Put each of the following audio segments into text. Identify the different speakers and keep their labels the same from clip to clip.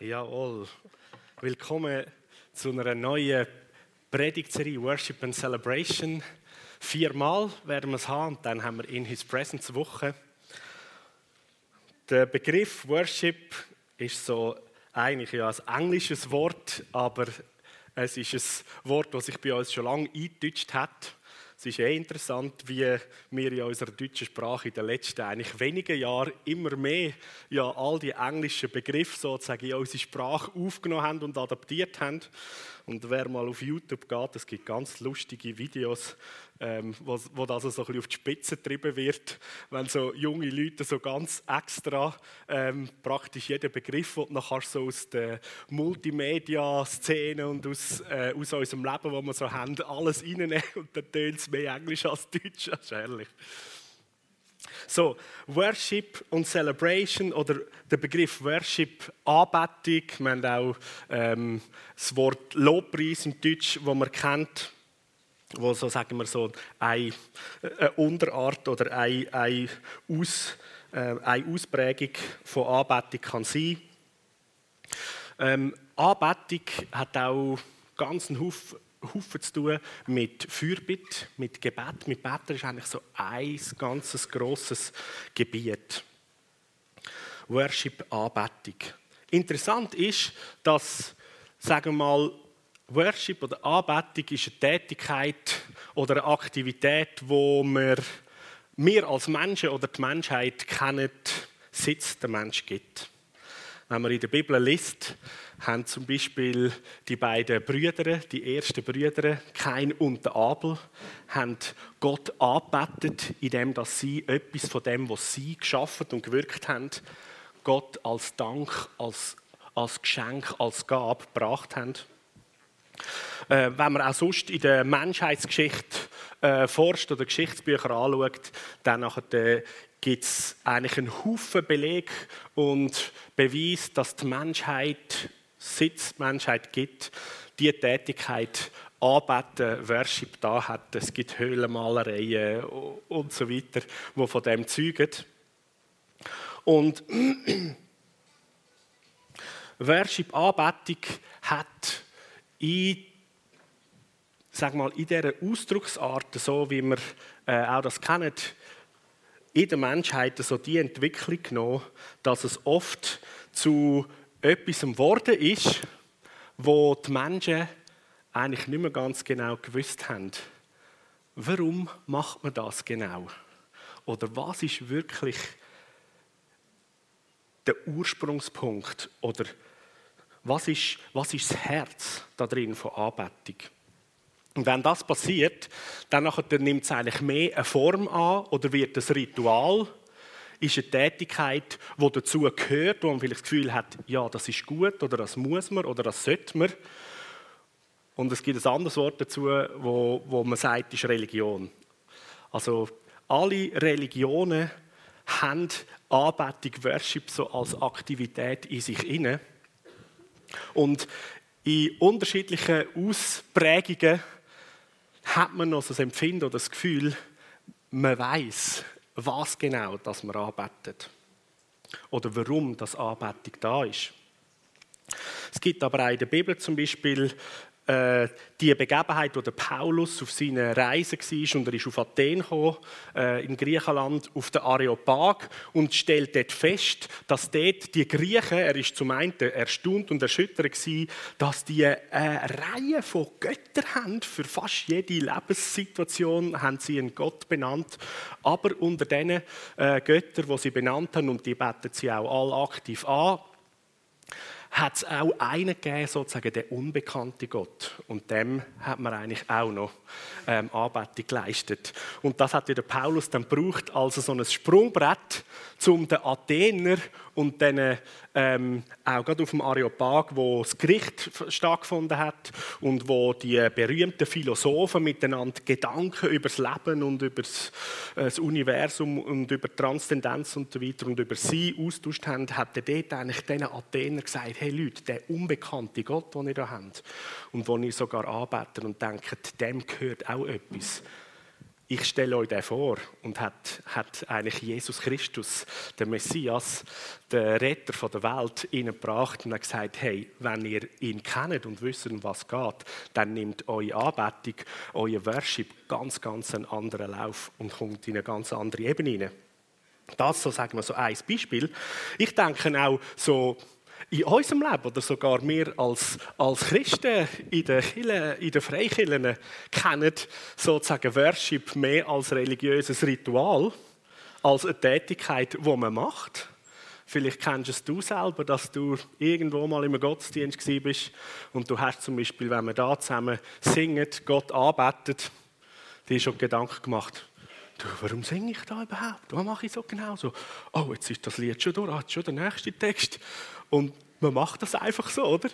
Speaker 1: Jawohl. Willkommen zu einer neuen Predigtserie Worship and Celebration. Viermal werden wir es haben und dann haben wir in His Presence Woche. Der Begriff Worship ist so eigentlich ja ein englisches Wort, aber es ist ein Wort, das sich bei uns schon lange eingedeutscht hat. Es ist eh interessant, wie wir in unserer deutschen Sprache in den letzten eigentlich wenigen Jahren immer mehr ja, all die englischen Begriffe sozusagen in unsere Sprache aufgenommen haben und adaptiert haben. Und wer mal auf YouTube geht, es gibt ganz lustige Videos, ähm, wo, wo das so ein bisschen auf die Spitze getrieben wird, wenn so junge Leute so ganz extra ähm, praktisch jeden Begriff, den du kannst, so aus der Multimedia-Szene und aus, äh, aus unserem Leben, wo wir so haben, alles reinnehmen und dann tönt es mehr Englisch als Deutsch. Das ist herrlich. So, Worship und Celebration oder der Begriff Worship, Anbetung, wir haben auch ähm, das Wort Lobpreis im Deutsch, wo man kennt, wo so, sagen wir so, eine, eine Unterart oder eine, eine, Aus, äh, eine Ausprägung von Anbetung kann sein. Ähm, Anbetung hat auch ganz einen Haufen Haufen zu tun mit Fürbitte, mit Gebet. Mit Beten ist eigentlich so ein ganzes grosses Gebiet. Worship, Anbetung. Interessant ist, dass, sagen wir mal, Worship oder Anbetung ist eine Tätigkeit oder eine Aktivität, wo wir, wir als Menschen oder die Menschheit kennen, seit es den Mensch gibt. Wenn man in der Bibel liest, haben zum Beispiel die beiden Brüder, die ersten Brüder, Kain und Abel, haben Gott angebetet, indem sie etwas von dem, was sie geschaffen und gewirkt haben, Gott als Dank, als, als Geschenk, als Gabe gebracht haben. Äh, wenn man auch sonst in der Menschheitsgeschichte äh, forscht oder Geschichtsbücher anschaut, dann nachher, gibt es eigentlich einen Haufen Beleg und Beweis, dass die Menschheit seit es Menschheit gibt, die Tätigkeit Anbeten, Worship da hat. Es gibt Höhlenmalereien und so weiter, die von dem zeugen. Und Worship, Anbetung hat in, sag mal, in dieser Ausdrucksart, so wie wir äh, auch das kennen, in der Menschheit so die Entwicklung genommen, dass es oft zu etwas geworden ist, wo die Menschen eigentlich nicht mehr ganz genau gewusst haben, warum macht man das genau? Oder was ist wirklich der Ursprungspunkt? Oder was ist, was ist das Herz da drin von Anbetung? Und wenn das passiert, dann nimmt es eigentlich mehr eine Form an oder wird das Ritual ist eine Tätigkeit, die dazu gehört, wo man vielleicht das Gefühl hat, ja, das ist gut oder das muss man oder das sollte man. Und es gibt ein anderes Wort dazu, wo, wo man sagt, ist Religion. Also alle Religionen haben Anbetung, Worship so als Aktivität in sich inne. Und in unterschiedlichen Ausprägungen hat man noch so das Empfinden oder das Gefühl, man weiß, was genau das man arbeitet oder warum das Anbetung da ist. Es gibt aber auch in der Bibel zum Beispiel äh, die Begebenheit, wo der Paulus auf seiner Reise war und er ist auf Athen gekommen, äh, in Griechenland auf der Areopag und stellt dort fest, dass dort die Griechen, er ist zum einen erstaunt und erschüttert gewesen, dass die eine Reihe von Göttern haben, für fast jede Lebenssituation haben sie einen Gott benannt, aber unter diesen äh, Göttern, die sie benannt haben, und die beten sie auch alle aktiv an, hat es auch einen gegeben, sozusagen der unbekannte Gott. Und dem hat man eigentlich auch noch ähm, Anbetung geleistet. Und das hat der Paulus dann gebraucht als so ein Sprungbrett, um den Athener und dann ähm, auch gerade auf dem Areopag, wo das Gericht stattgefunden hat und wo die berühmten Philosophen miteinander Gedanken über das Leben und über das Universum und über Transzendenz und so weiter und über sie austauscht haben, hat er dort eigentlich diesen Athener gesagt, hey Leute, der unbekannte Gott, den ihr da habt und den ihr sogar anbetet und denkt, dem gehört auch etwas. Ich stelle euch den vor und hat, hat eigentlich Jesus Christus, der Messias, der Retter von der Welt, ihnen gebracht und hat gesagt, hey, wenn ihr ihn kennt und wisst, um was geht, dann nimmt eure Anbetung, euer Worship ganz, ganz einen anderen Lauf und kommt in eine ganz andere Ebene hinein. Das so, sagen wir so ein Beispiel. Ich denke auch so, in unserem Leben oder sogar wir als, als Christen in den, Kirchen, in den Freikirchen kennen sozusagen Worship mehr als religiöses Ritual, als eine Tätigkeit, die man macht. Vielleicht kennst du es selber, dass du irgendwo mal im Gottesdienst bist und du hast zum Beispiel, wenn wir da zusammen singen, Gott arbeitet, dir schon Gedanken gemacht, du, warum singe ich da überhaupt? Was mache ich so genau so? Oh, jetzt ist das Lied schon durch, hat schon der nächste Text. Und man macht das einfach so, oder?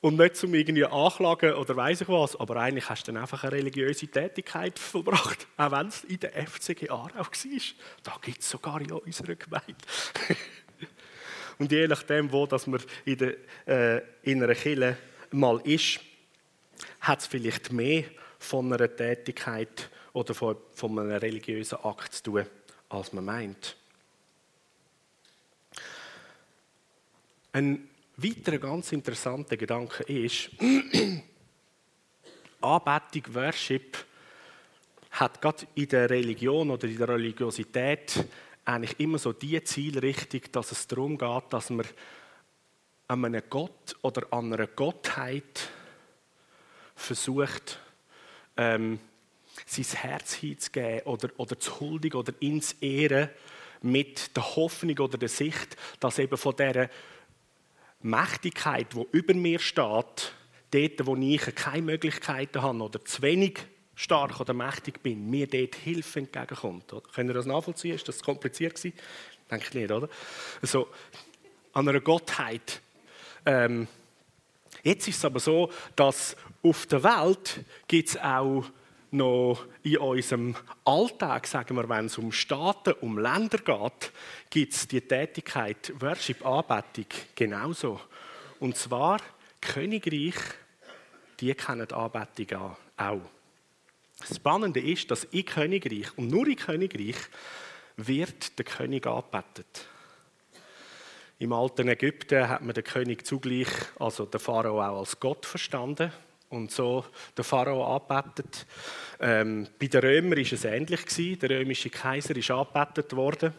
Speaker 1: Und nicht zum irgendwie anklagen oder weiß ich was, aber eigentlich hast du dann einfach eine religiöse Tätigkeit vollbracht, auch wenn es in der FCG Aarau war. Da gibt es sogar in unserer Gemeinde. Und je nachdem, wo dass man in, der, äh, in einer Kirche mal ist, hat es vielleicht mehr von einer Tätigkeit oder von, von einem religiösen Akt zu tun, als man meint. Ein weiterer ganz interessanter Gedanke ist, Anbetung, Worship hat gerade in der Religion oder in der Religiosität eigentlich immer so die Zielrichtung, dass es darum geht, dass man an einem Gott oder an einer Gottheit versucht, ähm, sein Herz hinzugeben oder, oder zu huldigen oder ins Ehren mit der Hoffnung oder der Sicht, dass eben von dieser Mächtigkeit, die über mir steht, dort, wo ich keine Möglichkeiten habe oder zu wenig stark oder mächtig bin, mir dort Hilfe entgegenkommt. Können ihr das nachvollziehen? Ist das kompliziert gewesen? Denke ich nicht, oder? Also, an einer Gottheit. Ähm, jetzt ist es aber so, dass auf der Welt gibt es auch noch in unserem Alltag, sagen wir, wenn es um Staaten, um Länder geht, gibt es die Tätigkeit Worship, Anbetung genauso. Und zwar Königreich, die kennen Anbetung auch. Das Spannende ist, dass in Königreich und nur in Königreich wird der König angebetet. Im alten Ägypten hat man den König zugleich, also den Pharao auch als Gott verstanden und so der Pharao angebetet. Ähm, bei den Römern war es ähnlich. Der römische Kaiser ist angebetet worden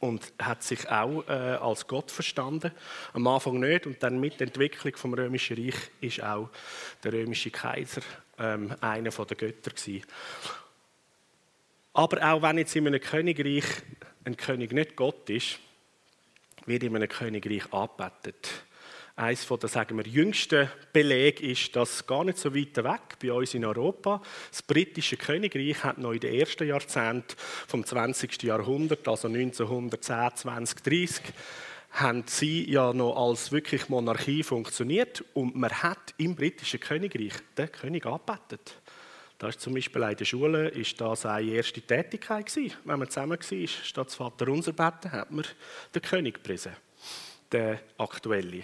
Speaker 1: und hat sich auch äh, als Gott verstanden. Am Anfang nicht und dann mit der Entwicklung vom römischen Reich ist auch der römische Kaiser ähm, einer der Götter gewesen. Aber auch wenn jetzt in einem Königreich ein König nicht Gott ist, wird in einem Königreich angebetet eines der, sagen wir, jüngsten Belege ist das gar nicht so weit weg bei uns in Europa. Das britische Königreich hat noch in den ersten Jahrzehnten vom 20. Jahrhundert, also 1910, 20, 30, haben sie ja noch als wirklich Monarchie funktioniert und man hat im britischen Königreich den König angebetet. Da ist zum Beispiel in der Schule ist das eine erste Tätigkeit gewesen. Wenn man zusammen war, statt das Vater unser beten, hat man den König gepriesen der aktuelle.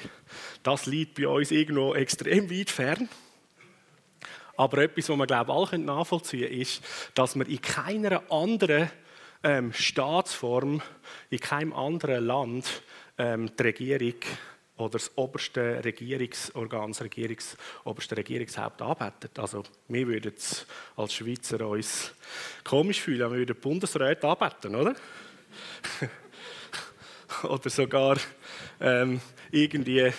Speaker 1: Das liegt bei uns irgendwo extrem weit fern. Aber etwas, was wir glaube alle nachvollziehen können, ist, dass wir in keiner anderen ähm, Staatsform, in keinem anderen Land ähm, die Regierung oder das oberste Regierungsorgan, das Regierungs, oberste Regierungshaupt arbeitet. Also wir würden es als Schweizer uns komisch fühlen, wir würden Bundesräte arbeiten, oder? oder sogar ähm, irgendwie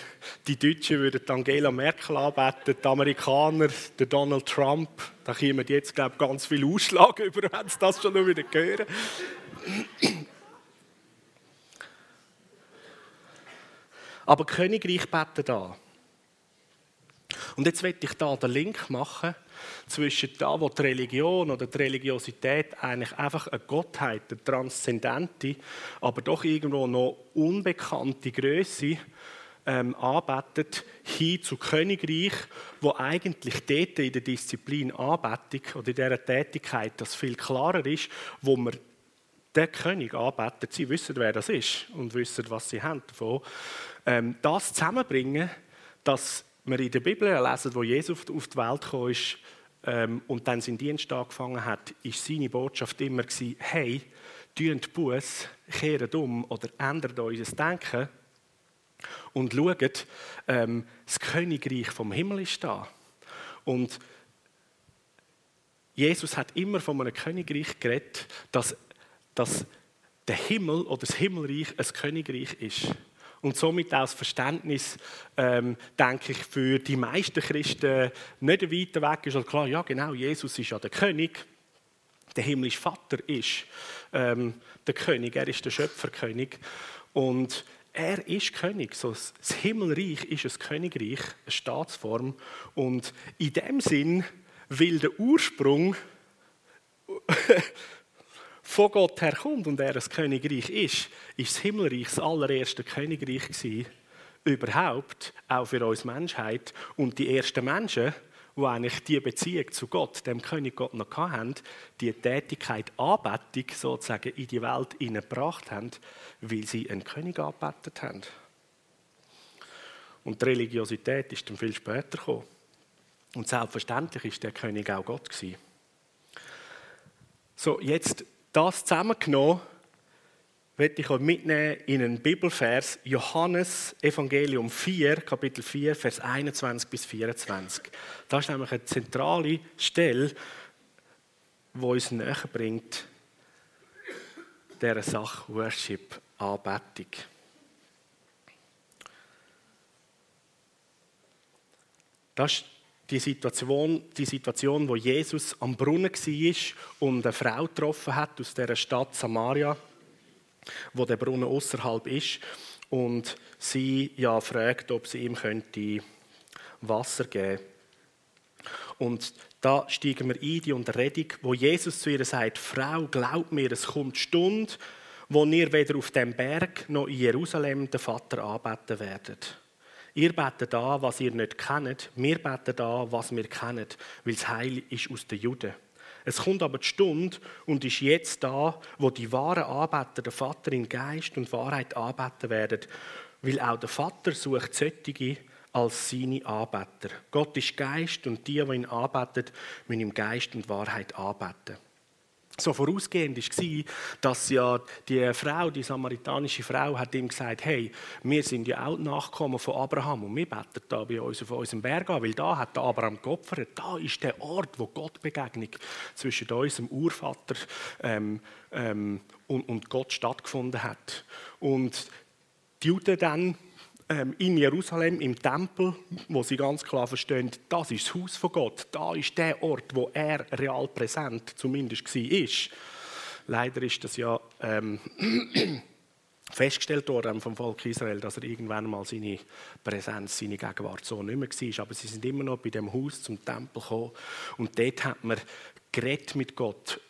Speaker 1: die Deutschen würden Angela Merkel anbeten, die Amerikaner, der Donald Trump. Da kommen jetzt, glaube ich, ganz viel Ausschlag über, wenn sie das schon wieder hören. Aber Königreich beten da. Und jetzt möchte ich da den Link machen zwischen da, wo die Religion oder die Religiosität eigentlich einfach eine Gottheit, eine transzendente, aber doch irgendwo noch unbekannte Größe ähm, arbeitet, hin zu Königreich, wo eigentlich dort in der Disziplin Anbetung oder in dieser Tätigkeit das viel klarer ist, wo man den König anbetet. Sie wissen, wer das ist und wissen, was sie haben davon. Ähm, das zusammenbringen, dass wir in der Bibel lesen, wo Jesus auf die Welt kam, ähm, und dann seinen Dienst angefangen hat, ist seine Botschaft immer gewesen, hey, tun Buß, kehren um oder ändert unser Denken und schaut, ähm, das Königreich vom Himmel ist da. Und Jesus hat immer von einem Königreich geredet, dass, dass der Himmel oder das Himmelreich ein Königreich ist. Und somit auch das Verständnis, ähm, denke ich, für die meisten Christen nicht weiter weg ist. Also klar, ja genau, Jesus ist ja der König. Der himmlische Vater ist ähm, der König, er ist der Schöpferkönig. Und er ist König. So, das Himmelreich ist ein Königreich, eine Staatsform. Und in dem Sinn will der Ursprung von Gott herkommt und er ein Königreich ist, ist das Himmelreich das allererste Königreich gewesen, überhaupt, auch für uns Menschheit. Und die ersten Menschen, die eigentlich die Beziehung zu Gott, dem König Gott noch hatten, die Tätigkeit Anbetung sozusagen in die Welt hineingebracht haben, weil sie einen König angebetet haben. Und die Religiosität ist dann viel später gekommen. Und selbstverständlich ist der König auch Gott gewesen. So, jetzt das zusammengenommen, möchte ich euch mitnehmen in einen Bibelvers, Johannes Evangelium 4, Kapitel 4, Vers 21 bis 24. Das ist nämlich eine zentrale Stelle, die uns näher bringt, dieser Sache Worship, Anbetung. Das ist die Situation, die Situation, wo Jesus am Brunnen war und eine Frau getroffen hat aus der Stadt Samaria, wo der Brunnen außerhalb ist, und sie ja fragt, ob sie ihm könnte Wasser geben. Und da steigen wir ein die Unterredung, wo Jesus zu ihr sagt: Frau, glaub mir, es kommt die Stunde, wo ihr weder auf dem Berg noch in Jerusalem den Vater anbeten werdet. Ihr betet da, was ihr nicht kennt. Wir beten da, was wir kennen, weil das Heil ist aus den Juden. Es kommt aber die Stunde und ist jetzt da, wo die wahren Anbeter den Vater in Geist und Wahrheit anbeten werden, weil auch der Vater sucht solche als seine Anbeter. Gott ist Geist und die, die ihn anbeten, müssen im Geist und Wahrheit anbeten. So vorausgehend war, dass ja die Frau, die samaritanische Frau, hat ihm gesagt, hey, wir sind ja auch Nachkommen von Abraham und wir beten da bei uns auf unserem Berg an, weil da hat Abraham geopfert. Da ist der Ort, wo Gott Begegnung zwischen unserem Urvater ähm, ähm, und, und Gott stattgefunden hat. Und die Juden dann in Jerusalem im Tempel, wo sie ganz klar verstehen, das ist das Haus von Gott, da ist der Ort, wo er real präsent zumindest war. Leider ist das ja ähm, festgestellt worden vom Volk Israel, dass er irgendwann mal seine Präsenz, seine Gegenwart so nicht mehr war. Aber sie sind immer noch bei dem Haus zum Tempel gekommen und dort hat man geredet mit Gott,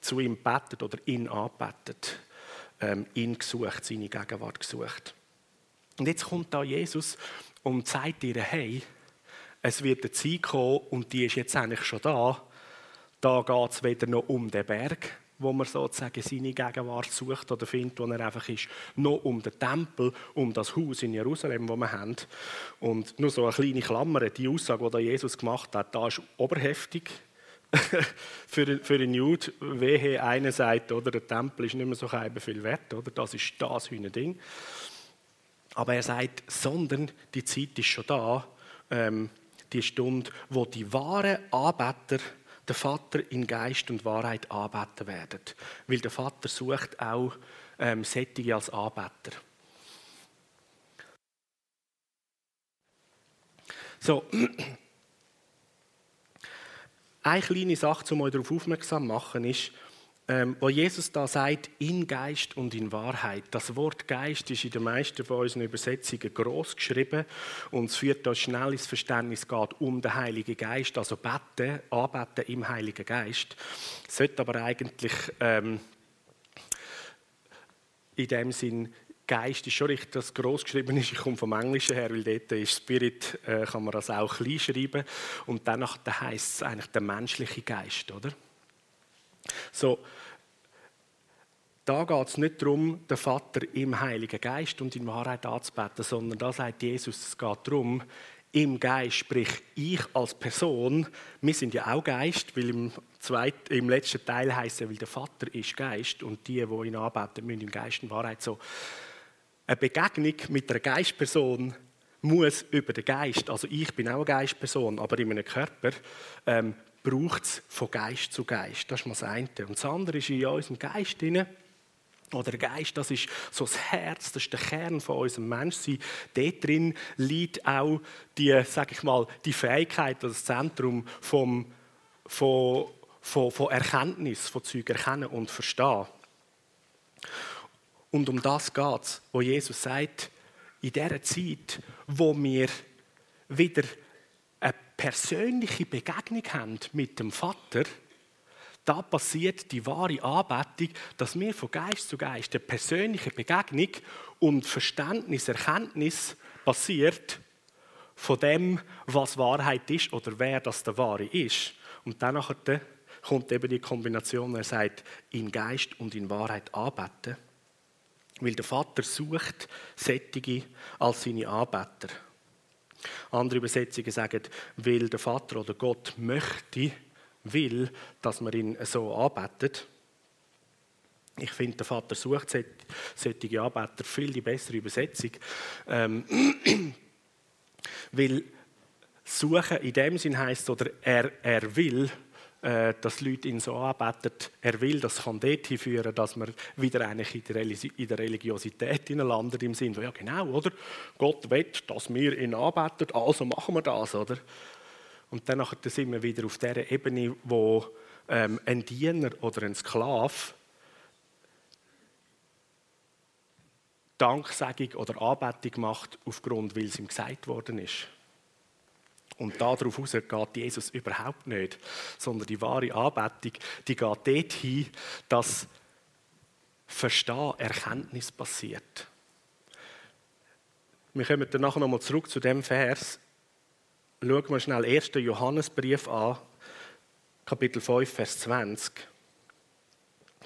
Speaker 1: zu ihm betet oder ihn anbetet, ähm, ihn gesucht, seine Gegenwart gesucht. Und jetzt kommt da Jesus und sagt ihr, hey, es wird eine Zeit kommen und die ist jetzt eigentlich schon da. Da geht es weder noch um den Berg, wo man sozusagen seine Gegenwart sucht oder findet, wo er einfach ist, noch um den Tempel, um das Haus in Jerusalem, wo wir haben. Und nur so eine kleine Klammer, die Aussage, die Jesus gemacht hat, da ist oberheftig für, für einen Jude, wehe einer sagt, oder, der Tempel ist nicht mehr so viel wert, oder, das ist das Ding. Aber er sagt, sondern die Zeit ist schon da, ähm, die Stunde, wo die wahren Anbeter den Vater in Geist und Wahrheit anbeten werden. Weil der Vater sucht auch ähm, Sättige als Anbeter. So, eine kleine Sache, um euch darauf aufmerksam zu machen, ist, wo Jesus da sagt, in Geist und in Wahrheit. Das Wort Geist ist in den meisten von unseren Übersetzungen groß geschrieben und es führt da schnell ins Verständnis geht um den Heiligen Geist, also beten, anbeten im Heiligen Geist. Es sollte aber eigentlich ähm, in dem Sinn Geist ist schon richtig, dass groß geschrieben ist. Ich komme vom Englischen her, weil dort ist Spirit, äh, kann man das auch klein schreiben. Und danach heißt es eigentlich der menschliche Geist, oder? So, da geht es nicht darum, den Vater im Heiligen Geist und in Wahrheit anzubeten, sondern da sagt Jesus, es geht darum, im Geist, sprich ich als Person, wir sind ja auch Geist, weil im, zweit, im letzten Teil heißt es, weil der Vater ist Geist und die, die ihn anbeten, müssen im Geist in Wahrheit so. Eine Begegnung mit einer Geistperson muss über den Geist, also ich bin auch eine Geistperson, aber in meinem Körper ähm, braucht es von Geist zu Geist. Das ist mal das eine. Und das andere ist in unserem Geist drin, oder der Geist, das ist so das Herz, das ist der Kern von unserem Menschsein. Dort drin liegt auch die, sag ich mal, die Fähigkeit, das Zentrum vom, von, von, von Erkenntnis, von Zeug erkennen und verstehen. Und um das geht es, wo Jesus sagt, in dieser Zeit, wo wir wieder persönliche Begegnung haben mit dem Vater, da passiert die wahre Anbetung, dass wir von Geist zu Geist eine persönliche Begegnung und Verständnis, Erkenntnis passiert von dem, was Wahrheit ist oder wer das der Wahre ist. Und dann kommt eben die Kombination, er sagt, in Geist und in Wahrheit anbeten. Weil der Vater sucht Sättige als seine Anbeter. Andere Übersetzungen sagen, weil der Vater oder Gott möchte, will, dass man ihn so anbetet. Ich finde, der Vater sucht solche Anbeter viel die bessere Übersetzung. Ähm, weil suchen in dem Sinn heißt oder er, er will, dass Leute ihn so anbeten. Er will, das kann dorthin führen, dass man wieder eigentlich in der, in der Religiosität landet, im Sinn, ja genau, oder? Gott will, dass wir ihn anbeten, also machen wir das, oder? Und dann sind wir wieder auf der Ebene, wo ähm, ein Diener oder ein Sklave Danksagung oder Anbetung macht, aufgrund, weil es ihm gesagt worden ist. Und darauf heraus geht Jesus überhaupt nicht, sondern die wahre Anbetung, die geht dorthin, dass Verstehen, Erkenntnis passiert. Wir kommen dann nachher nochmal zurück zu dem Vers. Schauen wir schnell 1. Johannesbrief an, Kapitel 5, Vers 20.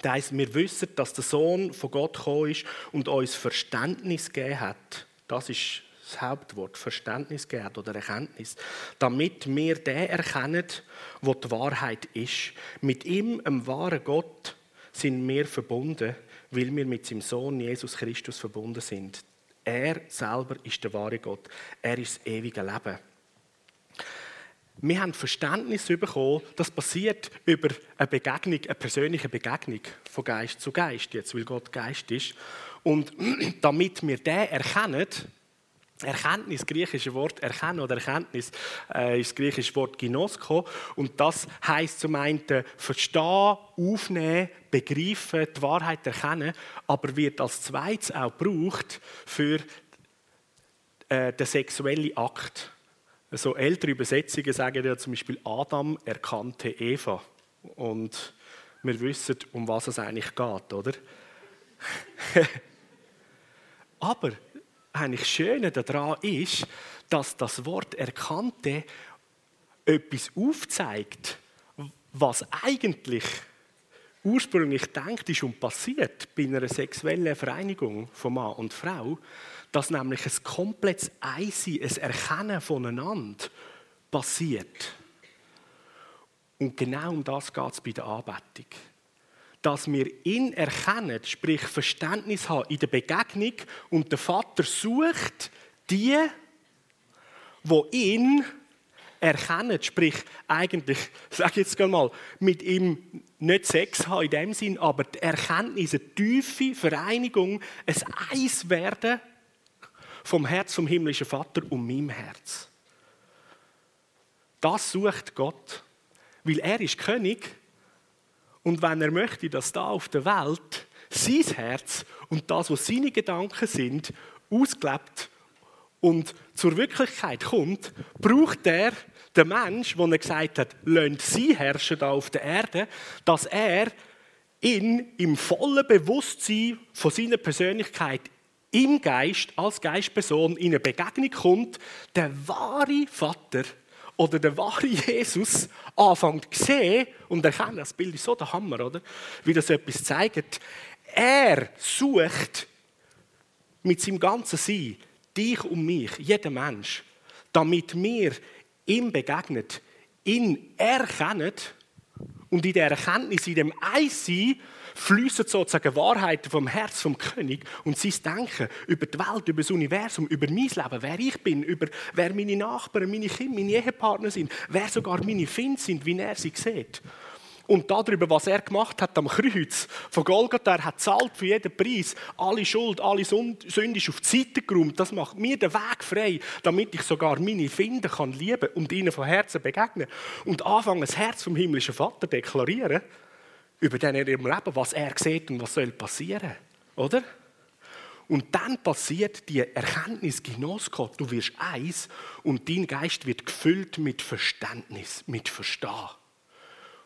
Speaker 1: Das heisst, wir wissen, dass der Sohn von Gott gekommen ist und uns Verständnis gegeben hat. Das ist das Hauptwort, Verständnis gegeben oder Erkenntnis, damit wir den erkennen, wo die Wahrheit ist. Mit ihm, dem wahren Gott, sind wir verbunden, weil wir mit seinem Sohn Jesus Christus verbunden sind. Er selber ist der wahre Gott. Er ist das ewige Leben. Wir haben Verständnis bekommen, das passiert über eine Begegnung, eine persönliche Begegnung von Geist zu Geist, jetzt, weil Gott Geist ist. Und damit wir den erkennen, Erkenntnis, griechische Wort erkennen oder Erkenntnis äh, ist das griechische Wort Ginosko und das heißt zum einen verstehen, aufnehmen, begreifen, die Wahrheit erkennen, aber wird als zweites auch gebraucht für äh, den sexuellen Akt. So ältere Übersetzungen sagen ja zum Beispiel Adam erkannte Eva und wir wissen, um was es eigentlich geht, oder? aber eigentlich Schöne daran ist, dass das Wort erkannte etwas aufzeigt, was eigentlich ursprünglich denkt ist und passiert bei einer sexuellen Vereinigung von Mann und Frau, dass nämlich ein komplettes Einsein, ein Erkennen voneinander passiert. Und genau um das geht es bei der Anbetung dass wir ihn erkennen, sprich Verständnis haben in der Begegnung und der Vater sucht die, wo ihn erkennen, sprich eigentlich, sag jetzt mal, mit ihm nicht Sex haben in dem Sinn, aber die Erkenntnis, eine tiefe Vereinigung, ein Eiswerden vom Herz vom himmlischen Vater und meinem Herz. Das sucht Gott, weil er ist König und wenn er möchte, dass da auf der Welt sein Herz und das, was seine Gedanken sind, ausgelebt und zur Wirklichkeit kommt, braucht er den Mensch, wo er gesagt hat, lasst sie herrschen da auf der Erde, dass er in im vollen Bewusstsein von seiner Persönlichkeit im Geist, als Geistperson, in eine Begegnung kommt, der wahre Vater oder der wahre Jesus anfängt zu sehen und erkennen, das Bild ist so der Hammer, oder? Wie das etwas zeigt. Er sucht mit seinem ganzen Sein dich und mich, jeden Mensch, damit wir ihm begegnen, ihn erkennen und in der Erkenntnis, in dem Einssein, fließen sozusagen Wahrheiten vom Herz vom König und sein Denken über die Welt, über das Universum, über mein Leben, wer ich bin, über wer meine Nachbarn, meine Kinder, meine Ehepartner sind, wer sogar meine Finde sind, wie er sie sieht und darüber, was er gemacht hat am Kreuz von Golgatha. Er hat zahlt für jeden Preis. Alle Schuld, alle Sünde ist auf die Seite geräumt. Das macht mir den Weg frei, damit ich sogar meine Finden kann lieben und ihnen von Herzen begegnen. Und anfangen, das Herz vom himmlischen Vater deklarieren über den in ihrem Leben, was er sieht und was soll passieren. Oder? Und dann passiert die Erkenntnis, Genuss du wirst eins und dein Geist wird gefüllt mit Verständnis, mit Verstehen.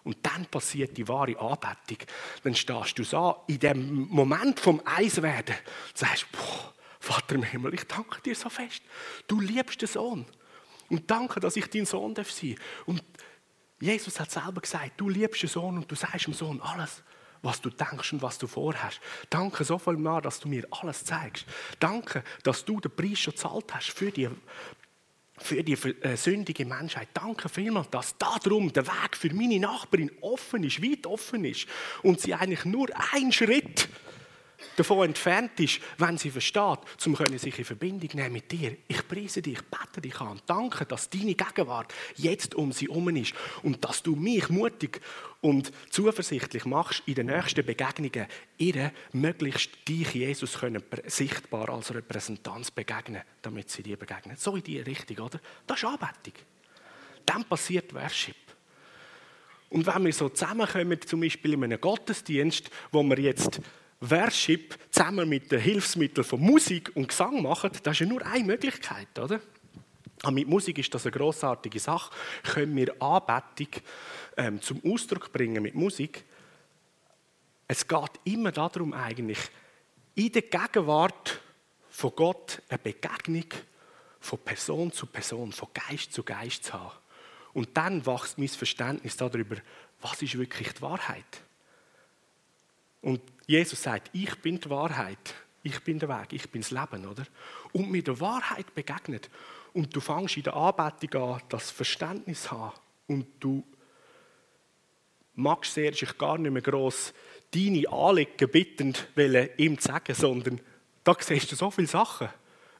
Speaker 1: Und dann passiert die wahre Anbetung. Dann stehst du so in dem Moment vom Eiswerden sagst, boah, Vater im Himmel, ich danke dir so fest. Du liebst den Sohn. Und danke, dass ich dein Sohn darf sein. Und Jesus hat selber gesagt, du liebst den Sohn und du sagst dem Sohn alles, was du denkst und was du vorhast. Danke so viel mehr, dass du mir alles zeigst. Danke, dass du den Preis schon gezahlt hast für die für die äh, sündige Menschheit. Danke vielmals, dass darum der Weg für meine Nachbarin offen ist, weit offen ist und sie eigentlich nur einen Schritt davon entfernt ist, wenn sie versteht, können sich in Verbindung nehmen mit dir. Ich preise dich, ich bete dich an. Danke, dass deine Gegenwart jetzt um sie herum ist und dass du mich mutig und zuversichtlich machst, in den nächsten Begegnungen ihr möglichst dich, Jesus, können sichtbar als Repräsentanz begegnen, damit sie dir begegnen. So in die Richtung, oder? Das ist Anbetung. Dann passiert Worship. Und wenn wir so zusammenkommen, zum Beispiel in einem Gottesdienst, wo wir jetzt Worship zusammen mit den Hilfsmitteln von Musik und Gesang machen, das ist ja nur eine Möglichkeit, oder? Aber mit Musik ist das eine großartige Sache. Können wir Anbetung ähm, zum Ausdruck bringen mit Musik? Es geht immer darum eigentlich, in der Gegenwart von Gott eine Begegnung von Person zu Person, von Geist zu Geist zu haben. Und dann wächst mein Verständnis darüber, was ist wirklich die Wahrheit. Und Jesus sagt, ich bin die Wahrheit, ich bin der Weg, ich bin das Leben, oder? Und mit der Wahrheit begegnet und du fängst in der Anbetung an, das Verständnis haben und du magst sehr sich gar nicht mehr gross deine Anliegen bittend ihm zu sagen, sondern da siehst du so viele Sachen,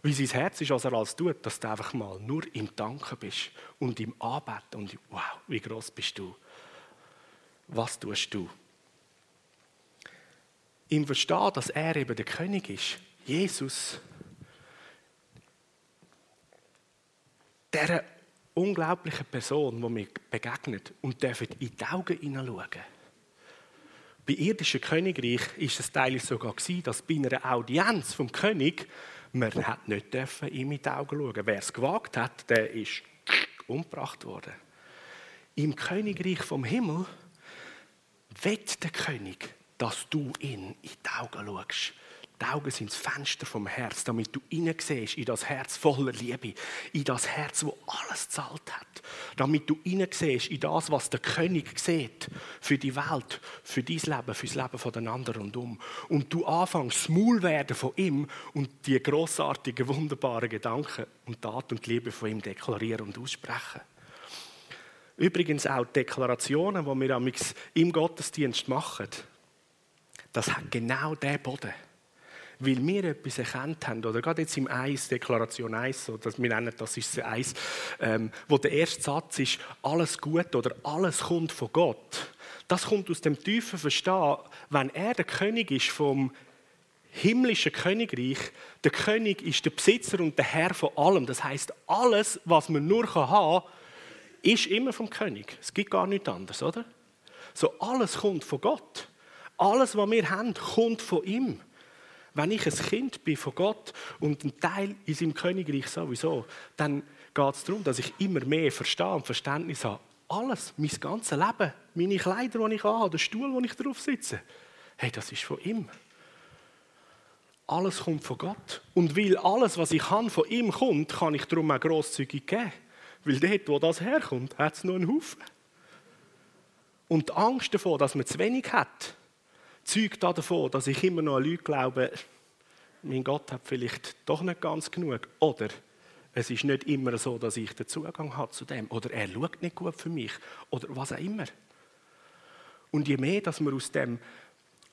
Speaker 1: wie sein Herz ist, was er alles tut, dass du einfach mal nur im Danken bist und im Anbeten und wow, wie groß bist du? Was tust du? Ihm verstehen, dass er eben der König ist. Jesus. Der unglaublichen Person, die mir begegnet und dürfen in die Augen hineinschauen. Bei irdischen Königreich ist es teilweise sogar gewesen, dass bei einer Audienz vom König man hat nicht dürfen ihm in die Augen schauen. Wer es gewagt hat, der ist umgebracht worden. Im Königreich vom Himmel wird der König dass du ihn in die Augen schaust. Die Augen sind das Fenster vom Herz, damit du hineinsiehst in das Herz voller Liebe, in das Herz, wo alles zahlt hat. Damit du hineinsiehst in das, was der König sieht für die Welt, für dein Leben, für das Leben der anderen rundum. Und du anfängst, Maul werden von ihm und die großartigen, wunderbaren Gedanken und Taten und Liebe von ihm deklarieren und aussprechen. Übrigens auch Deklarationen, die wir im Gottesdienst machen das hat genau der Boden. Weil wir etwas erkannt haben, oder gerade jetzt im Eis, Deklaration 1, so, dass wir nennen das ist das Eis, ähm, wo der erste Satz ist, alles gut oder alles kommt von Gott. Das kommt aus dem tiefen Verstehen, wenn er der König ist vom himmlischen Königreich, der König ist der Besitzer und der Herr von allem. Das heißt, alles, was man nur haben kann, ist immer vom König. Es gibt gar nichts anderes, oder? So alles kommt von Gott. Alles, was wir haben, kommt von ihm. Wenn ich ein Kind bin von Gott und ein Teil in seinem Königreich sowieso, dann geht es darum, dass ich immer mehr verstehe und Verständnis habe. Alles, mein ganzes Leben, meine Kleider, die ich habe, der Stuhl, wo ich drauf sitze, hey, das ist von ihm. Alles kommt von Gott. Und weil alles, was ich habe, von ihm kommt, kann ich darum auch grosszügig geben. Weil dort, wo das herkommt, hat es nur einen Haufen. Und die Angst davor, dass man zu wenig hat, zeugt davon, dass ich immer noch an Leute glaube, mein Gott hat vielleicht doch nicht ganz genug. Oder Es ist nicht immer so, dass ich den Zugang habe zu dem. Oder er schaut nicht gut für mich. Oder was auch immer. Und je mehr, dass wir aus dem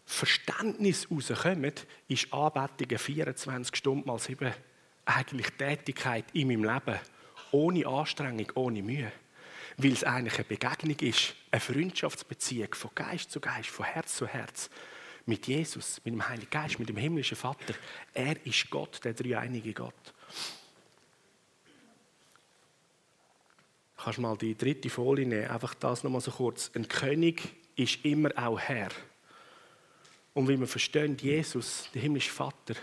Speaker 1: Verständnis herauskommen, ist Anbetung 24 Stunden mal 7 eigentlich Tätigkeit in meinem Leben. Ohne Anstrengung, ohne Mühe. Weil es eigentlich eine Begegnung ist, eine Freundschaftsbeziehung von Geist zu Geist, von Herz zu Herz. Mit Jesus, mit dem Heiligen Geist, mit dem himmlischen Vater. Er ist Gott, der dreieinige Gott. Kannst du mal die dritte Folie nehmen? Einfach das nochmal so kurz. Ein König ist immer auch Herr. Und wie wir verstehen, Jesus, der himmlische Vater,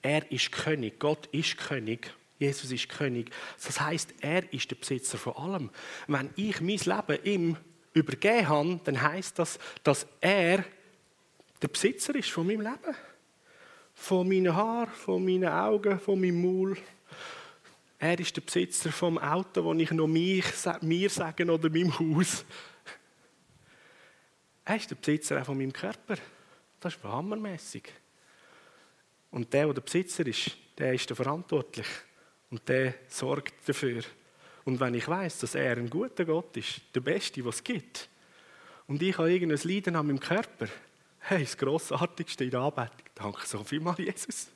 Speaker 1: er ist König, Gott ist König, Jesus ist König. Das heißt, er ist der Besitzer von allem. Wenn ich mein Leben ihm übergeben habe, dann heißt das, dass er der Besitzer ist von meinem Leben. Von meinen Haaren, von meinen Augen, von meinem Maul, er ist der Besitzer vom Auto, wo ich noch mich, mir sage oder meinem Haus. Er ist der Besitzer auch von meinem Körper. Das ist hammermäßig. Und der, der der Besitzer ist, der ist der verantwortlich. Und der sorgt dafür. Und wenn ich weiß, dass er ein guter Gott ist, der Beste, was es gibt, und ich habe irgendein Leiden an meinem Körper, hey, das Grossartigste in der Anbetung. Danke so vielmals, Jesus.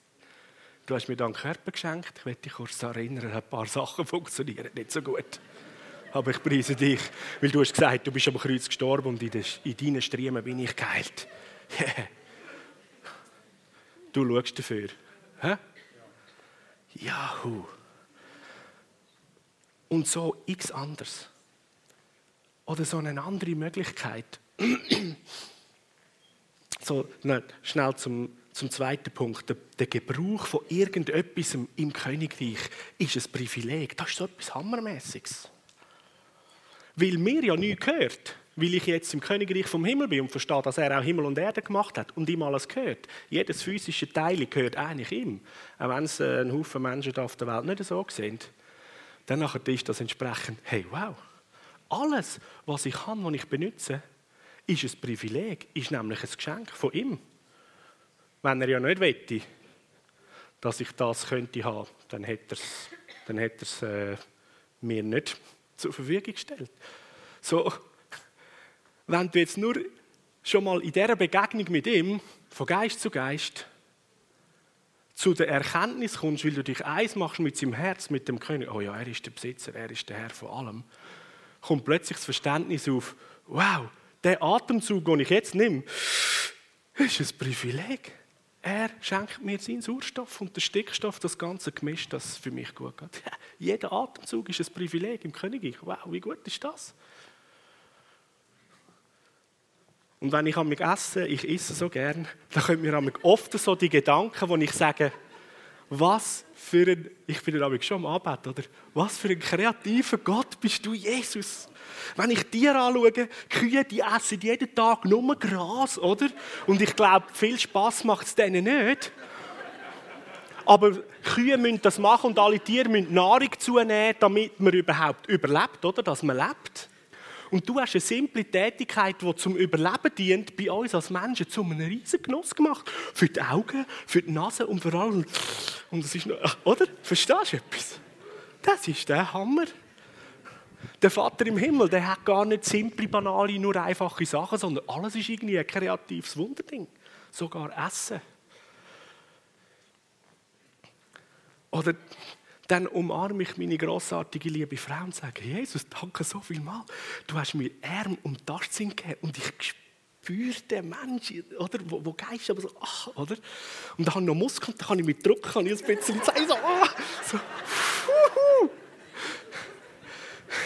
Speaker 1: Du hast mir dann einen Körper geschenkt. Ich möchte dich kurz erinnern, ein paar Sachen funktionieren nicht so gut. Aber ich preise dich, weil du hast gesagt, du bist am Kreuz gestorben und in, deinen Striemen bin ich geheilt. Yeah. Du schaust dafür. Hä? Jahu. Und so x anders. Oder so eine andere Möglichkeit. so, schnell zum zum zweiten Punkt. Der, der Gebrauch von irgendetwas im Königreich ist ein Privileg. Das ist so etwas Hammermäßiges. Weil mir ja nichts gehört. Weil ich jetzt im Königreich vom Himmel bin und verstehe, dass er auch Himmel und Erde gemacht hat und ihm alles gehört. Jedes physische Teil gehört eigentlich ihm. Auch wenn es äh, ein Haufen Menschen auf der Welt nicht so sehen. Dann ist das entsprechend, hey, wow. Alles, was ich habe, was ich benutze, ist ein Privileg, ist nämlich ein Geschenk von ihm. Wenn er ja nicht wette, dass ich das könnte haben, dann hätte er es, dann hätte er es äh, mir nicht zur Verfügung gestellt. So, wenn du jetzt nur schon mal in dieser Begegnung mit ihm, von Geist zu Geist, zu der Erkenntnis kommst, weil du dich eins machst mit seinem Herz, mit dem König, oh ja, er ist der Besitzer, er ist der Herr von allem, kommt plötzlich das Verständnis auf, wow, der Atemzug, den ich jetzt nehme, ist ein Privileg. Er schenkt mir seinen Sauerstoff und den Stickstoff, das ganze Gemisch, das für mich gut geht. Jeder Atemzug ist ein Privileg im Königreich. Wow, wie gut ist das? Und wenn ich mich esse, ich esse so gern, dann kommen mir oft so die Gedanken, wo ich sage, was für ein, ich bin ja schon am Arbeiten, oder? Was für ein kreativer Gott bist du, Jesus? Wenn ich Tiere anschaue, Kühe, die essen jeden Tag nur Gras, oder? Und ich glaube, viel Spaß macht es denen nicht. Aber Kühe müssen das machen und alle Tiere müssen Nahrung zunehmen, damit man überhaupt überlebt, oder? Dass man lebt. Und du hast eine simple Tätigkeit, die zum Überleben dient, bei uns als Menschen zu einem riesen Genuss gemacht. Für die Augen, für die Nase und vor allem. Und das ist noch, oder? Verstehst du etwas? Das ist der Hammer. Der Vater im Himmel, der hat gar nicht simple, banale, nur einfache Sachen, sondern alles ist irgendwie ein kreatives Wunderding. Sogar Essen. Oder dann umarme ich meine grossartige liebe Frau und sage, Jesus, danke so viel mal. Du hast mir Arm und Tastsinn gegeben und ich spüre den Menschen, oder, wo, wo Geist aber so, ach, oder? Und dann habe ich noch Muskeln, dann kann ich mit Druck kann ich ein bisschen zeigen, so, ah, so,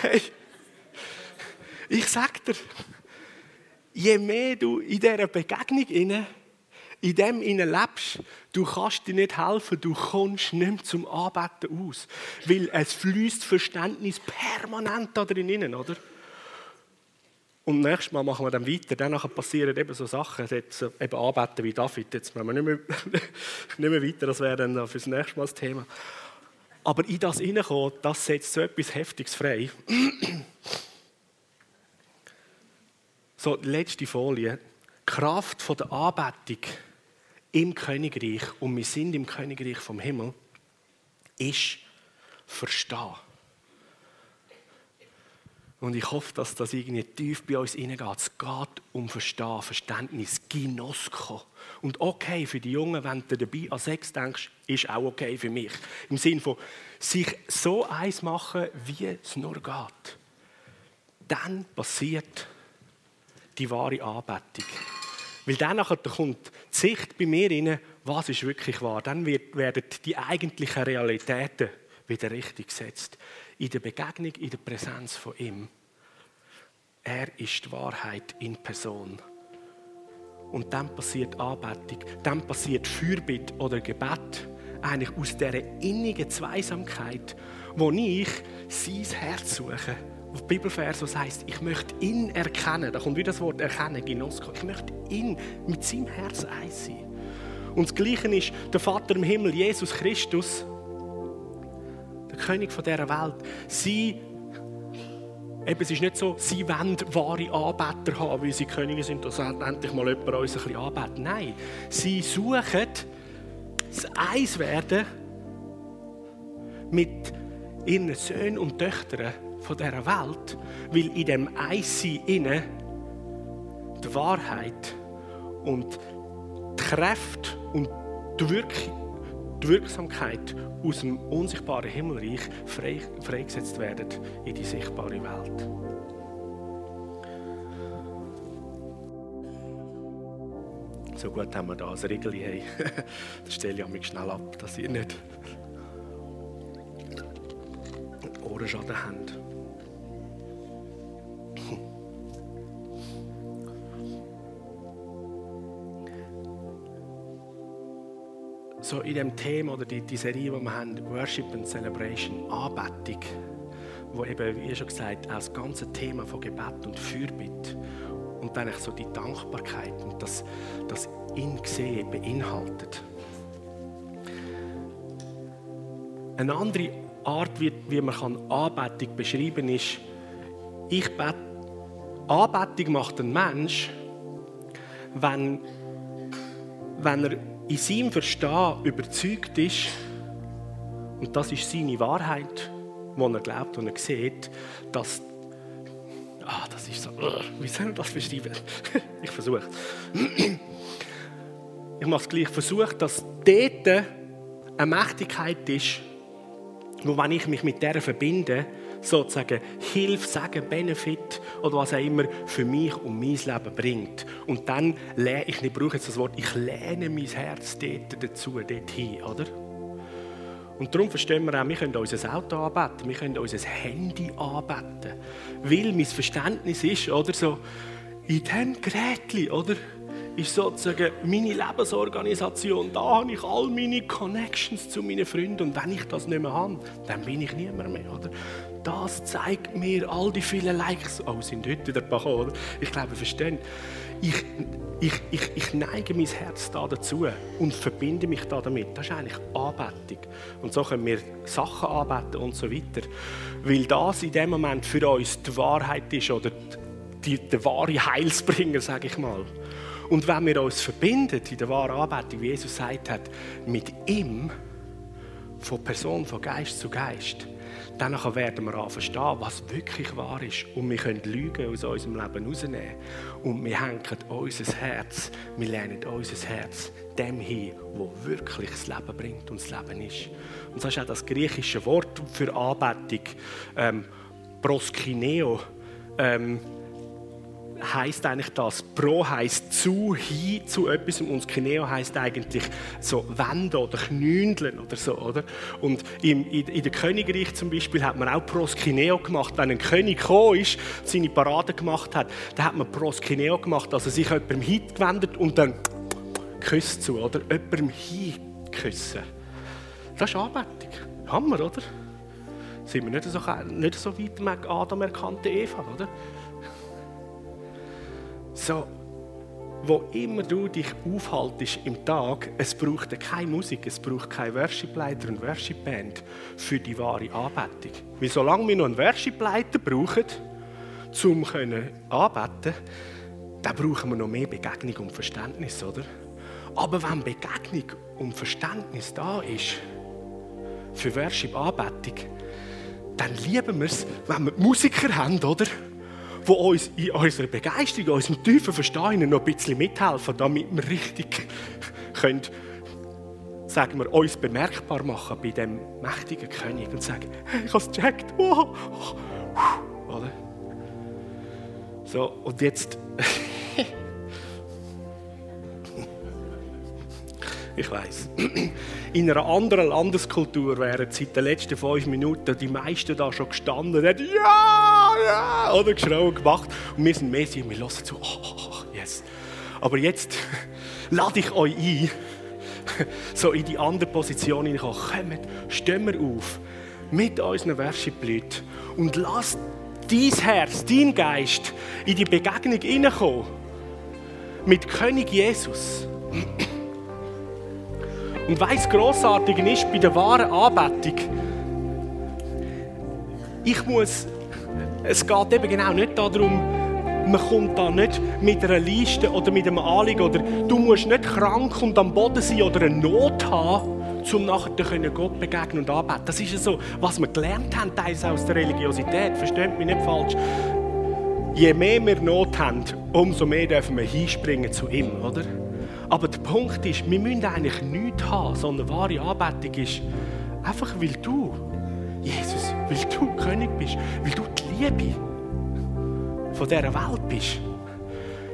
Speaker 1: Hey, ich sag dir, je mehr du in dieser Begegnung inne, in dem lebst, du kannst dir nicht helfen, du kommst nicht mehr zum Arbeiten aus. Weil es fließt Verständnis permanent da drin oder? Und nächstes Mal machen wir dann weiter. Danach passieren eben so Sachen, jetzt eben arbeiten wie David. Jetzt machen wir nicht mehr, nicht mehr weiter, das wäre dann für das nächste Mal das Thema. Aber in das hineinkommen, das setzt so etwas Heftiges frei. So, letzte Folie. Kraft von der Anbetung im Königreich, und wir sind im Königreich vom Himmel, ist verstehen. Und ich hoffe, dass das irgendwie tief bei uns hineingeht. Es geht um Verstehen, Verständnis, Ginosko. Und okay für die Jungen, wenn du dabei an Sex denkst, ist auch okay für mich. Im Sinne von sich so eins machen, wie es nur geht. Dann passiert die wahre Anbetung. Weil dann kommt die Sicht bei mir rein, was ist wirklich wahr. Dann werden die eigentlichen Realitäten wieder richtig gesetzt in der Begegnung, in der Präsenz von ihm. Er ist die Wahrheit in Person. Und dann passiert Anbetung, dann passiert Fürbitte oder Gebet, eigentlich aus dieser innigen Zweisamkeit, wo ich sein Herz suche. Bibelvers, was heißt, ich möchte ihn erkennen. Da kommt wieder das Wort erkennen, Genosko. Ich möchte ihn mit seinem Herz eins sein. Und das Gleiche ist der Vater im Himmel, Jesus Christus, König von dieser Welt. Sie, eben, es ist nicht so, sie wollen wahre Anbeter haben, weil sie Könige sind, dass endlich mal jemand uns ein bisschen anbetet. Nein, sie suchen das Eiswerden mit ihren Söhnen und Töchtern von dieser Welt, weil in dem Eissein innen die Wahrheit und die Kraft und die Wirkung die Wirksamkeit aus dem unsichtbaren Himmelreich frei, freigesetzt werden in die sichtbare Welt. So gut haben wir da ein Regel. Hey. Das stelle ich mich schnell ab, dass ihr nicht Ohrenschaden habt. So in dem Thema oder die, die Serie, die wir haben, Worship and Celebration, Anbetung, wo eben, wie schon gesagt, auch das ganze Thema von Gebet und Fürbitte und dann so die Dankbarkeit und das, das in sehen beinhaltet. Eine andere Art, wie, wie man Anbetung beschreiben kann, ist, ich bete, Anbetung macht ein Mensch, wenn, wenn er in seinem Verstehen überzeugt ist, und das ist seine Wahrheit, wo er glaubt und er sieht, dass ah, das ist so, wie soll man das beschreiben? ich versuche Ich mache es gleich. Ich versuche, dass dort eine Mächtigkeit ist, wo wenn ich mich mit der verbinde, sozusagen Hilfe, Sagen, Benefit oder was auch immer für mich und mein Leben bringt. Und dann lehne ich, ich brauche jetzt das Wort, ich lehne mein Herz dort dazu, dort hin, oder? Und darum verstehen wir auch, wir können unser Auto anbeten, wir können unser Handy anbeten. Weil mein Verständnis ist, oder so, in diesem Gerät, oder? ist sozusagen meine Lebensorganisation. Da habe ich all meine Connections zu meinen Freunden. Und wenn ich das nicht mehr habe, dann bin ich niemand mehr. Oder? Das zeigt mir all die vielen Likes. Oh, sind heute der Bach, oder? Ich glaube, verstehen. Ich, ich, ich, ich neige mein Herz da dazu und verbinde mich da damit. Das ist eigentlich Anbetung. Und so können wir Sachen anbeten und so weiter. Weil das in dem Moment für uns die Wahrheit ist oder die, der wahre Heilsbringer, sage ich mal. Und wenn wir uns verbinden in der wahren Anbetung, wie Jesus gesagt hat, mit ihm, von Person, von Geist zu Geist, dann werden wir verstehen, was wirklich wahr ist. Und wir können Lügen aus unserem Leben rausnehmen. Und wir hängen unser Herz, wir lernen unser Herz dem hin, wo wirklich das Leben bringt und das Leben ist. Und das ist auch das griechische Wort für Anbetung, ähm, proskineo. Ähm, heißt eigentlich das. Pro heißt zu, hin zu etwas und Kineo heißt eigentlich so wenden oder knündeln oder so, oder? Und im, in, in der Königreich zum Beispiel hat man auch Proskineo gemacht. Wenn ein König gekommen ist, seine Parade gemacht hat, dann hat man Proskineo gemacht, also sich jemandem hingewendet und dann küsst zu, oder? Jemandem hinküssen. Das ist Anbetung. Hammer, oder? Sind wir nicht so, nicht so weit Adam erkannte Eva, oder? So, wo immer du dich aufhaltest im Tag, es braucht keine Musik, es braucht keinen Worship-Leiter und Worship-Band für die wahre Anbetung. Weil solange wir noch einen Worship-Leiter brauchen, um anbeten dann brauchen wir noch mehr Begegnung und Verständnis, oder? Aber wenn Begegnung und Verständnis da ist, für Worship, Anbetung, dann lieben wir es, wenn wir Musiker haben, oder? Die uns in unserer Begeisterung, in unserem tiefen Verstehen noch ein bisschen mithelfen, damit wir richtig können, sagen wir, uns bemerkbar machen bei dem mächtigen König und sagen, hey, ich habe es gecheckt. Oh, oh, oder? So, und jetzt Ich weiß. In einer anderen Landeskultur wären seit den letzten fünf Minuten die meisten da schon gestanden und Ja, ja, oder geschrien gemacht. Und wir sind mehr wir hören zu, oh, oh, oh, yes. Aber jetzt lade ich euch ein, so in die andere Position hineinkommen. Kommt, stehen wir auf mit unseren Worship-Leuten und lasst dein Herz, dein Geist in die Begegnung hineinkommen mit König Jesus. Und weiss grossartig ist bei der wahren Anbetung, ich muss, es geht eben genau nicht darum, man kommt da nicht mit einer Liste oder mit einem Anliegen oder du musst nicht krank und am Boden sein oder eine Not haben, um nachher Gott begegnen und anbeten. Das ist ja so, was wir gelernt haben, teils aus der Religiosität. Versteht mich nicht falsch. Je mehr wir Not haben, umso mehr dürfen wir hinspringen zu ihm, oder? Aber der Punkt ist, wir müssen eigentlich nichts haben, sondern wahre Anbetung ist einfach, weil du, Jesus, weil du König bist, weil du die Liebe von dieser Welt bist.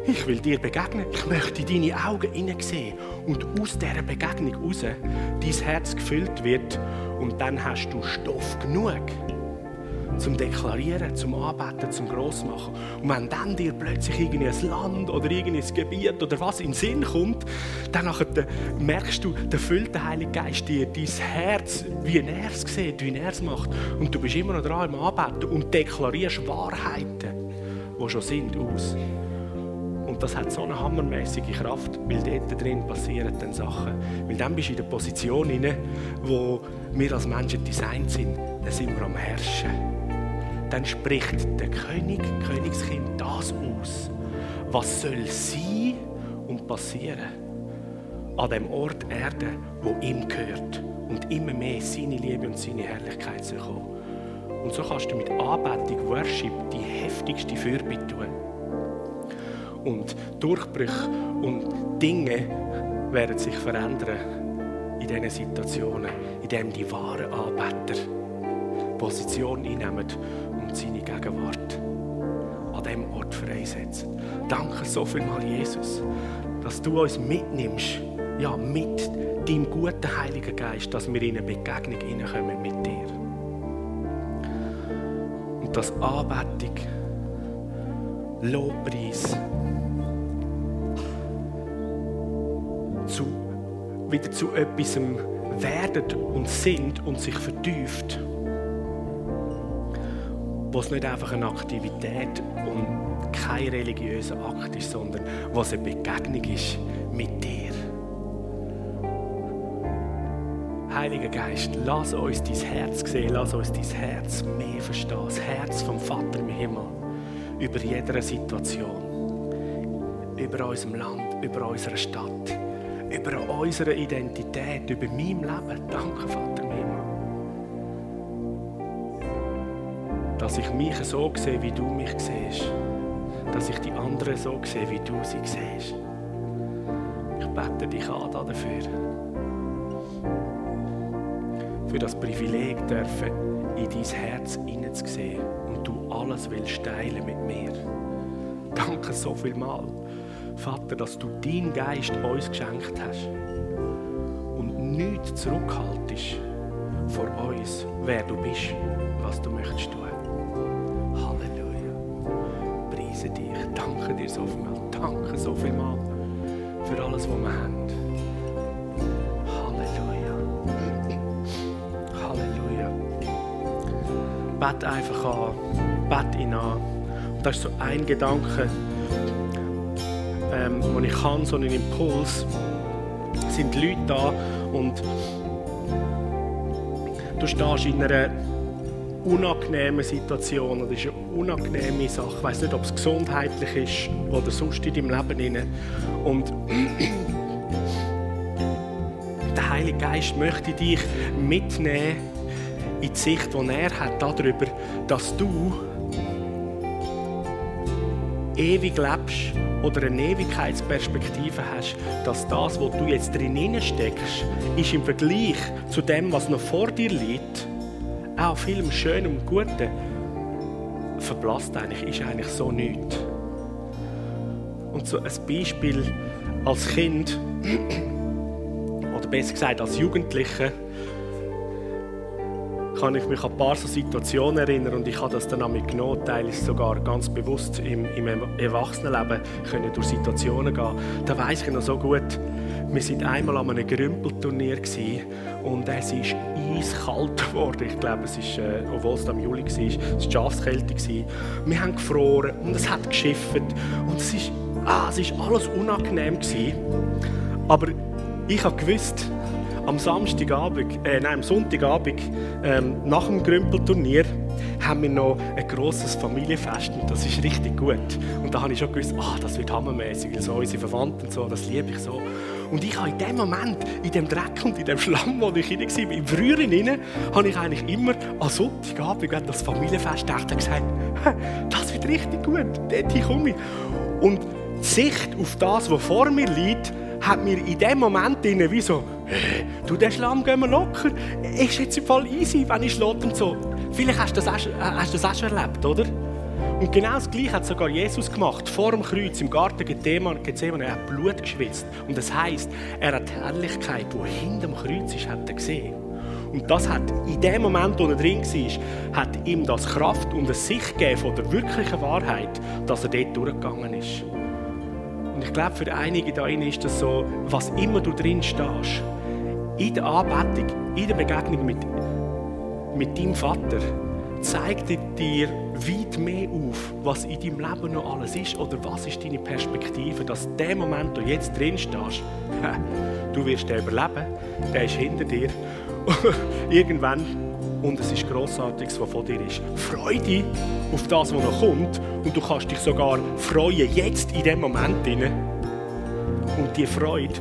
Speaker 1: Ich will dir begegnen, ich möchte in deine Augen hineinsehen und aus dieser Begegnung heraus dein Herz gefüllt wird und dann hast du Stoff genug zum Deklarieren, zum Anbeten, zum Grossmachen. Und wenn dann dir plötzlich irgendein Land oder irgendein Gebiet oder was in den Sinn kommt, dann merkst du, der füllt der Heilige Geist dir dein Herz, wie er es sieht, wie er es macht. Und du bist immer noch dran im Anbeten und deklarierst Wahrheiten, die schon sind, aus. Und das hat so eine hammermäßige Kraft, weil dort drin passieren dann Sachen. Weil dann bist du in der Position, wo wir als Menschen designt sind. Dann sind wir am Herrschen dann spricht der König, Königskind das aus, was soll sein und passieren an dem Ort Erde, wo ihm gehört und immer mehr seine Liebe und seine Herrlichkeit zu kommen. Und so kannst du mit Anbetung, Worship die heftigste Fürbitte tun. Und Durchbrüche und Dinge werden sich verändern in diesen Situationen, in denen die wahren Anbeter Position einnehmen und seine Gegenwart an diesem Ort freisetzen. Danke so vielmal, Jesus, dass du uns mitnimmst, ja, mit deinem guten Heiligen Geist, dass wir in eine Begegnung hineinkommen mit dir. Und dass Anbetung, Lobpreis, zu, wieder zu etwas werden und sind und sich vertieft wo es nicht einfach eine Aktivität und kein religiöser Akt ist, sondern was eine Begegnung ist mit dir. Heiliger Geist, lass uns dein Herz sehen, lass uns dein Herz mehr verstehen, das Herz vom Vater im Himmel, über jede Situation, über unserem Land, über unsere Stadt, über unsere Identität, über mein Leben. Danke, Vater dass ich mich so sehe, wie du mich siehst. Dass ich die anderen so sehe, wie du sie siehst. Ich bete dich an dafür. Für das Privileg dürfen, in dein Herz hineinzusehen und du alles willst teilen mit mir. Danke so viel mal, Vater, dass du deinen Geist uns geschenkt hast und nichts zurückhaltest vor uns, wer du bist, was du möchtest tun. Preise dich. Danke dir so viel. Danke so viel mal für alles, was wir haben. Halleluja. Halleluja. Bet einfach an. Bet ihn an. Und das ist so ein Gedanke, ähm, den ich kann, so einen Impuls. Es sind Leute da und du stehst in einer unangenehmen Situation oder ist eine unangenehme Sache. Ich weiß nicht, ob es gesundheitlich ist oder sonst in deinem Leben. Und der Heilige Geist möchte dich mitnehmen in die Sicht, die er hat darüber, dass du ewig lebst oder eine Ewigkeitsperspektive hast, dass das, was du jetzt drin steckst, ist im Vergleich zu dem, was noch vor dir liegt, auch viel Schönem und Guten, verblasst eigentlich, ist eigentlich so nichts. Und so ein Beispiel als Kind, oder besser gesagt als Jugendlicher, kann ich mich an ein paar so Situationen erinnern und ich habe das dann auch mitgenommen, teilweise sogar ganz bewusst im, im Erwachsenenleben können durch Situationen gehen. Da weiß ich noch so gut, wir sind einmal an einem Grümpelturnier und es ist eiskalt geworden. Ich glaube, es ist, äh, obwohl es im Juli war, es war Schafskälte. Wir haben gefroren und es hat geschifft und es ist, ah, es ist alles unangenehm gewesen. Aber ich habe gewusst, am Samstagabend, äh, nein, am Sonntagabend ähm, nach dem Grümpelturnier haben wir noch ein grosses Familienfest und das ist richtig gut. Und da habe ich schon gewusst, ah, das wird hammermäßig, weil so unsere Verwandten so, das liebe ich so. Und ich habe in dem Moment, in dem Dreck und in dem Schlamm, wo ich hinein war, im Früheren hinein, habe ich eigentlich immer am Sonntagabend, wenn das Familienfest dachte, gesagt, das wird richtig gut, dort komme ich. Und die Sicht auf das, was vor mir liegt, hat mir in dem Moment wie so, du, den Schlamm gehen wir locker. Ist jetzt voll easy, wenn ich schlot und so. Vielleicht hast du das auch, äh, hast das auch schon erlebt, oder? Und genau das Gleiche hat sogar Jesus gemacht. Vor dem Kreuz im Garten Gethsemane, er hat Blut geschwitzt. Und das heißt, er hat die Herrlichkeit, die hinter dem Kreuz ist, hat er gesehen. Und das hat in dem Moment, wo er drin war, hat ihm das Kraft und eine Sicht gegeben von der wirklichen Wahrheit, dass er dort durchgegangen ist. Und ich glaube, für einige da ist das so, was immer du drin stehst, in der Anbetung, in der Begegnung mit, mit deinem Vater, zeigt dir weit mehr auf, was in deinem Leben noch alles ist oder was ist deine Perspektive, dass der Moment, wo du jetzt drin stehst, du wirst den überleben, der ist hinter dir. Irgendwann und es ist Grossartiges, was von dir ist. Freu dich auf das, was noch kommt und du kannst dich sogar freuen, jetzt in dem Moment. Rein. Und die Freude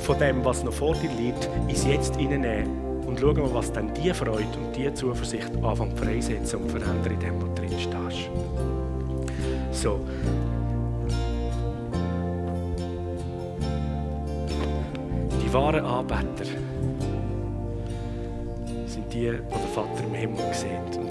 Speaker 1: von dem, was noch vor dir liegt, ist jetzt reinnehmen. Und schau mal, was dann die Freude und die Zuversicht anfängt freisetzen und verändern, in dem, du drin stehst. So. Die wahren Anbeter die, die der Vater im Himmel sieht.